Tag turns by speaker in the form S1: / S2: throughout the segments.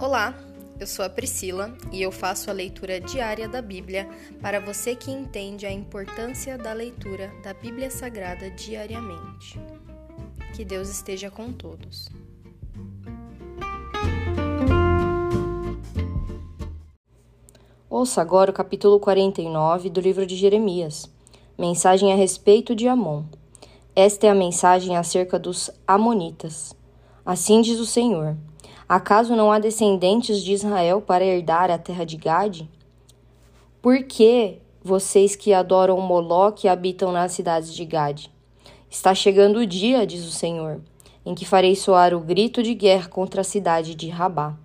S1: Olá, eu sou a Priscila e eu faço a leitura diária da Bíblia para você que entende a importância da leitura da Bíblia Sagrada diariamente. Que Deus esteja com todos.
S2: Ouça agora o capítulo 49 do livro de Jeremias. Mensagem a respeito de Amon. Esta é a mensagem acerca dos Amonitas. Assim diz o Senhor: Acaso não há descendentes de Israel para herdar a terra de Gade? Por que vocês que adoram Moloque habitam nas cidades de Gade? Está chegando o dia, diz o Senhor, em que farei soar o grito de guerra contra a cidade de Rabá.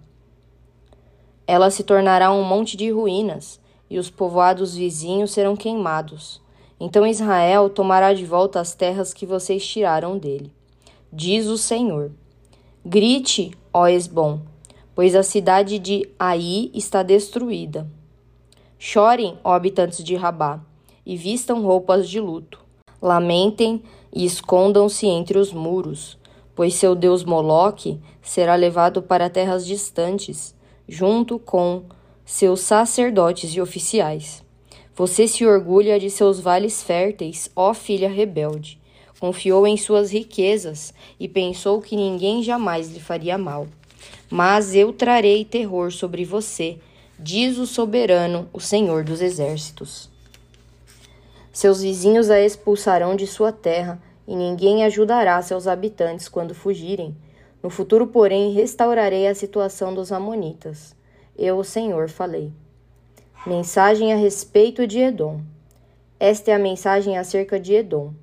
S2: Ela se tornará um monte de ruínas, e os povoados vizinhos serão queimados. Então Israel tomará de volta as terras que vocês tiraram dele. Diz o Senhor. Grite, ó Esbom, pois a cidade de Ai está destruída. Chorem, ó habitantes de Rabá, e vistam roupas de luto. Lamentem e escondam-se entre os muros, pois seu deus Moloque será levado para terras distantes, junto com seus sacerdotes e oficiais. Você se orgulha de seus vales férteis, ó filha rebelde confiou em suas riquezas e pensou que ninguém jamais lhe faria mal. Mas eu trarei terror sobre você, diz o soberano, o Senhor dos exércitos. Seus vizinhos a expulsarão de sua terra, e ninguém ajudará seus habitantes quando fugirem. No futuro, porém, restaurarei a situação dos Amonitas. Eu, o Senhor, falei. Mensagem a respeito de Edom. Esta é a mensagem acerca de Edom.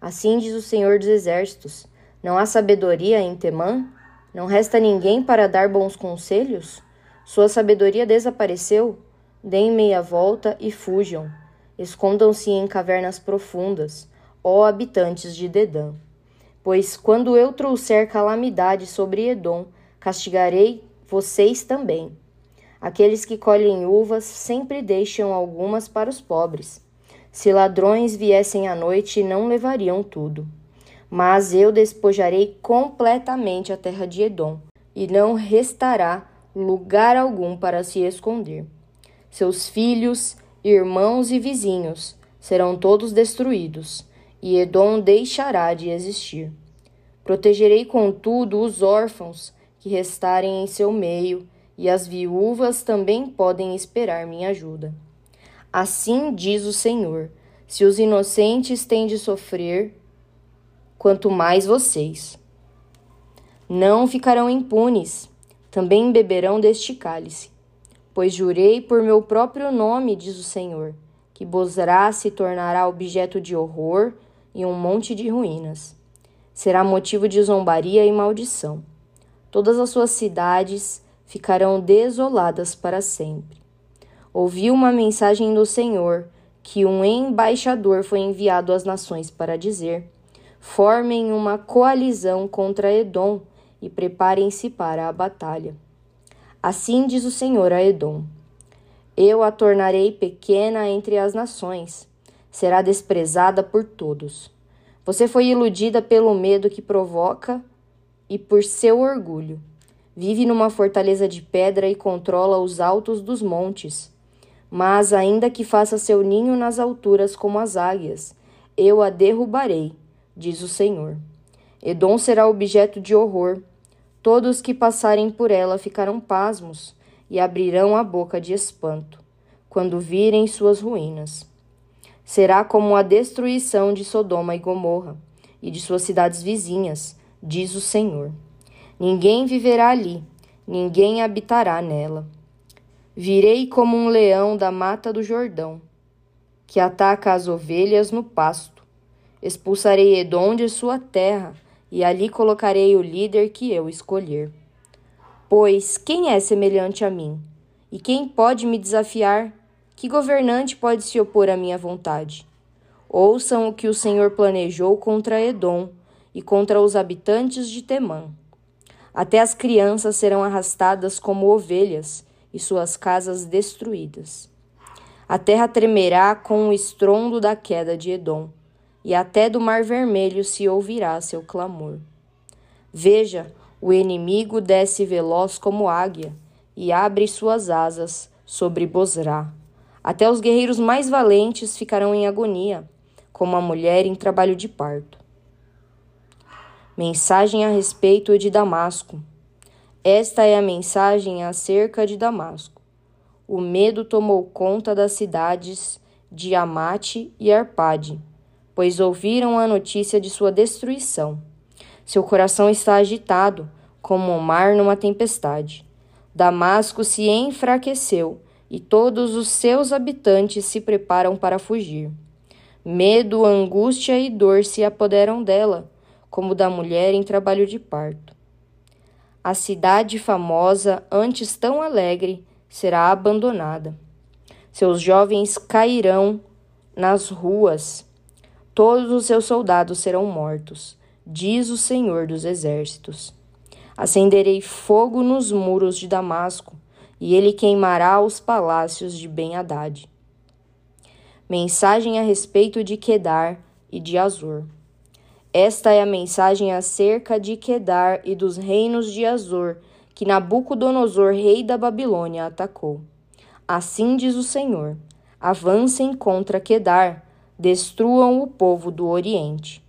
S2: Assim diz o Senhor dos Exércitos: Não há sabedoria em Temã? Não resta ninguém para dar bons conselhos? Sua sabedoria desapareceu? Deem meia volta e fujam. Escondam-se em cavernas profundas, ó habitantes de Dedã. Pois quando eu trouxer calamidade sobre Edom, castigarei vocês também. Aqueles que colhem uvas sempre deixam algumas para os pobres. Se ladrões viessem à noite, não levariam tudo. Mas eu despojarei completamente a terra de Edom, e não restará lugar algum para se esconder. Seus filhos, irmãos e vizinhos serão todos destruídos, e Edom deixará de existir. Protegerei, contudo, os órfãos que restarem em seu meio, e as viúvas também podem esperar minha ajuda. Assim diz o Senhor: se os inocentes têm de sofrer, quanto mais vocês. Não ficarão impunes, também beberão deste cálice. Pois jurei por meu próprio nome, diz o Senhor, que Bozrá se tornará objeto de horror e um monte de ruínas. Será motivo de zombaria e maldição. Todas as suas cidades ficarão desoladas para sempre ouvi uma mensagem do Senhor que um embaixador foi enviado às nações para dizer: Formem uma coalizão contra Edom e preparem-se para a batalha. Assim diz o Senhor a Edom: Eu a tornarei pequena entre as nações, será desprezada por todos. Você foi iludida pelo medo que provoca e por seu orgulho. Vive numa fortaleza de pedra e controla os altos dos montes. Mas, ainda que faça seu ninho nas alturas como as águias, eu a derrubarei, diz o Senhor. Edom será objeto de horror. Todos que passarem por ela ficarão pasmos e abrirão a boca de espanto, quando virem suas ruínas. Será como a destruição de Sodoma e Gomorra e de suas cidades vizinhas, diz o Senhor. Ninguém viverá ali, ninguém habitará nela Virei como um leão da mata do Jordão, que ataca as ovelhas no pasto. Expulsarei Edom de sua terra, e ali colocarei o líder que eu escolher. Pois quem é semelhante a mim? E quem pode me desafiar? Que governante pode se opor à minha vontade? Ouçam o que o Senhor planejou contra Edom e contra os habitantes de Temã. Até as crianças serão arrastadas como ovelhas, e suas casas destruídas. A terra tremerá com o estrondo da queda de Edom, e até do Mar Vermelho se ouvirá seu clamor. Veja, o inimigo desce veloz como águia, e abre suas asas sobre Bosra. Até os guerreiros mais valentes ficarão em agonia, como a mulher em trabalho de parto. Mensagem a respeito de Damasco. Esta é a mensagem acerca de Damasco. O medo tomou conta das cidades de Amate e Arpade, pois ouviram a notícia de sua destruição. Seu coração está agitado, como o mar numa tempestade. Damasco se enfraqueceu e todos os seus habitantes se preparam para fugir. Medo, angústia e dor se apoderam dela, como da mulher em trabalho de parto. A cidade famosa, antes tão alegre, será abandonada. Seus jovens cairão nas ruas, todos os seus soldados serão mortos, diz o Senhor dos Exércitos. Acenderei fogo nos muros de Damasco, e ele queimará os palácios de Ben-Hadad. Mensagem a respeito de Quedar e de Azor. Esta é a mensagem acerca de Quedar e dos reinos de Azor, que Nabucodonosor, rei da Babilônia, atacou. Assim diz o Senhor: avancem contra Quedar, destruam o povo do Oriente.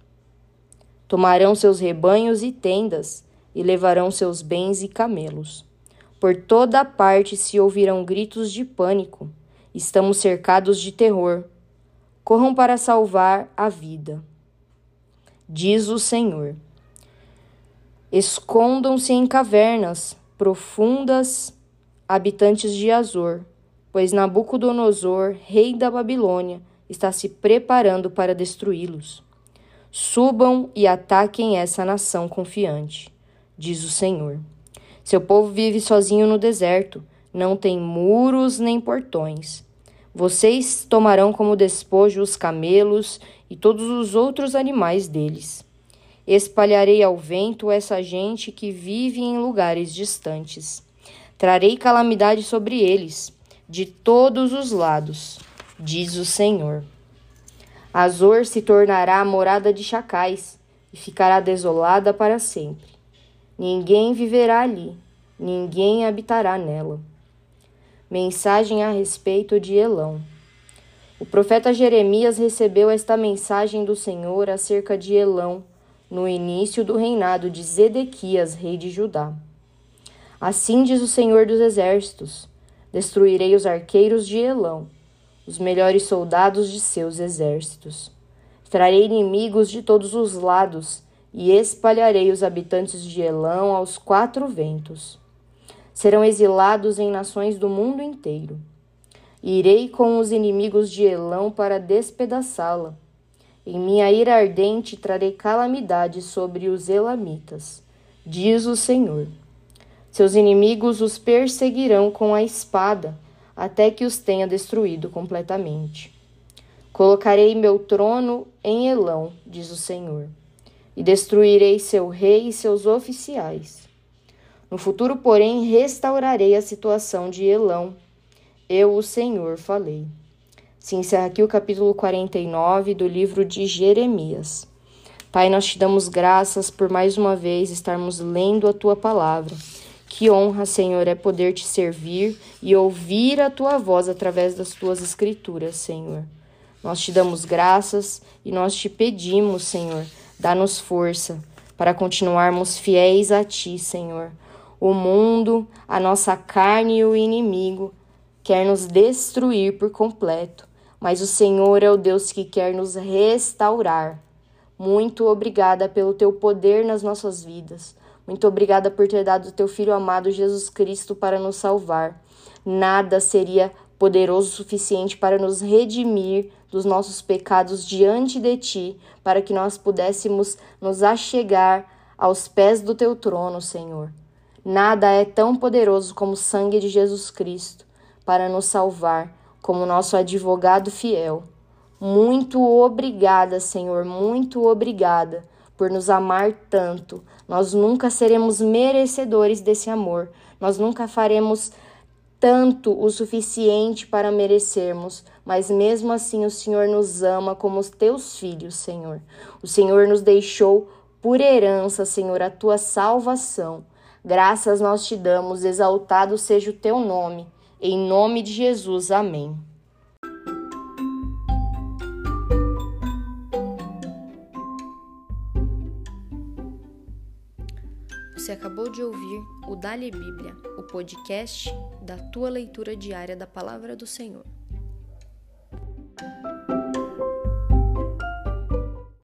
S2: Tomarão seus rebanhos e tendas, e levarão seus bens e camelos. Por toda parte se ouvirão gritos de pânico. Estamos cercados de terror. Corram para salvar a vida. Diz o Senhor. Escondam-se em cavernas profundas, habitantes de Azor, pois Nabucodonosor, rei da Babilônia, está se preparando para destruí-los. Subam e ataquem essa nação confiante diz o Senhor. Seu povo vive sozinho no deserto, não tem muros nem portões. Vocês tomarão como despojo os camelos e todos os outros animais deles. Espalharei ao vento essa gente que vive em lugares distantes. Trarei calamidade sobre eles, de todos os lados, diz o Senhor. Azor se tornará morada de chacais e ficará desolada para sempre. Ninguém viverá ali, ninguém habitará nela. Mensagem a respeito de Elão. O profeta Jeremias recebeu esta mensagem do Senhor acerca de Elão no início do reinado de Zedequias, rei de Judá. Assim diz o Senhor dos Exércitos: Destruirei os arqueiros de Elão, os melhores soldados de seus exércitos. Trarei inimigos de todos os lados e espalharei os habitantes de Elão aos quatro ventos. Serão exilados em nações do mundo inteiro. Irei com os inimigos de Elão para despedaçá-la. Em minha ira ardente trarei calamidade sobre os elamitas, diz o Senhor. Seus inimigos os perseguirão com a espada, até que os tenha destruído completamente. Colocarei meu trono em Elão, diz o Senhor e destruirei seu rei e seus oficiais. No futuro, porém, restaurarei a situação de Elão. Eu, o Senhor, falei. Se encerra aqui o capítulo 49 do livro de Jeremias. Pai, nós te damos graças por mais uma vez estarmos lendo a tua palavra. Que honra, Senhor, é poder te servir e ouvir a tua voz através das tuas escrituras, Senhor. Nós te damos graças e nós te pedimos, Senhor, Dá-nos força para continuarmos fiéis a Ti, Senhor. O mundo, a nossa carne e o inimigo quer nos destruir por completo, mas o Senhor é o Deus que quer nos restaurar. Muito obrigada pelo teu poder nas nossas vidas. Muito obrigada por ter dado o teu filho amado Jesus Cristo para nos salvar. Nada seria poderoso o suficiente para nos redimir dos nossos pecados diante de ti, para que nós pudéssemos nos achegar aos pés do teu trono, Senhor. Nada é tão poderoso como o sangue de Jesus Cristo para nos salvar, como nosso advogado fiel. Muito obrigada, Senhor, muito obrigada por nos amar tanto. Nós nunca seremos merecedores desse amor. Nós nunca faremos tanto o suficiente para merecermos, mas mesmo assim o Senhor nos ama como os teus filhos, Senhor. O Senhor nos deixou por herança, Senhor, a tua salvação. Graças nós te damos, exaltado seja o teu nome. Em nome de Jesus. Amém.
S1: Você acabou de ouvir o Dali Bíblia, o podcast da tua leitura diária da palavra do Senhor.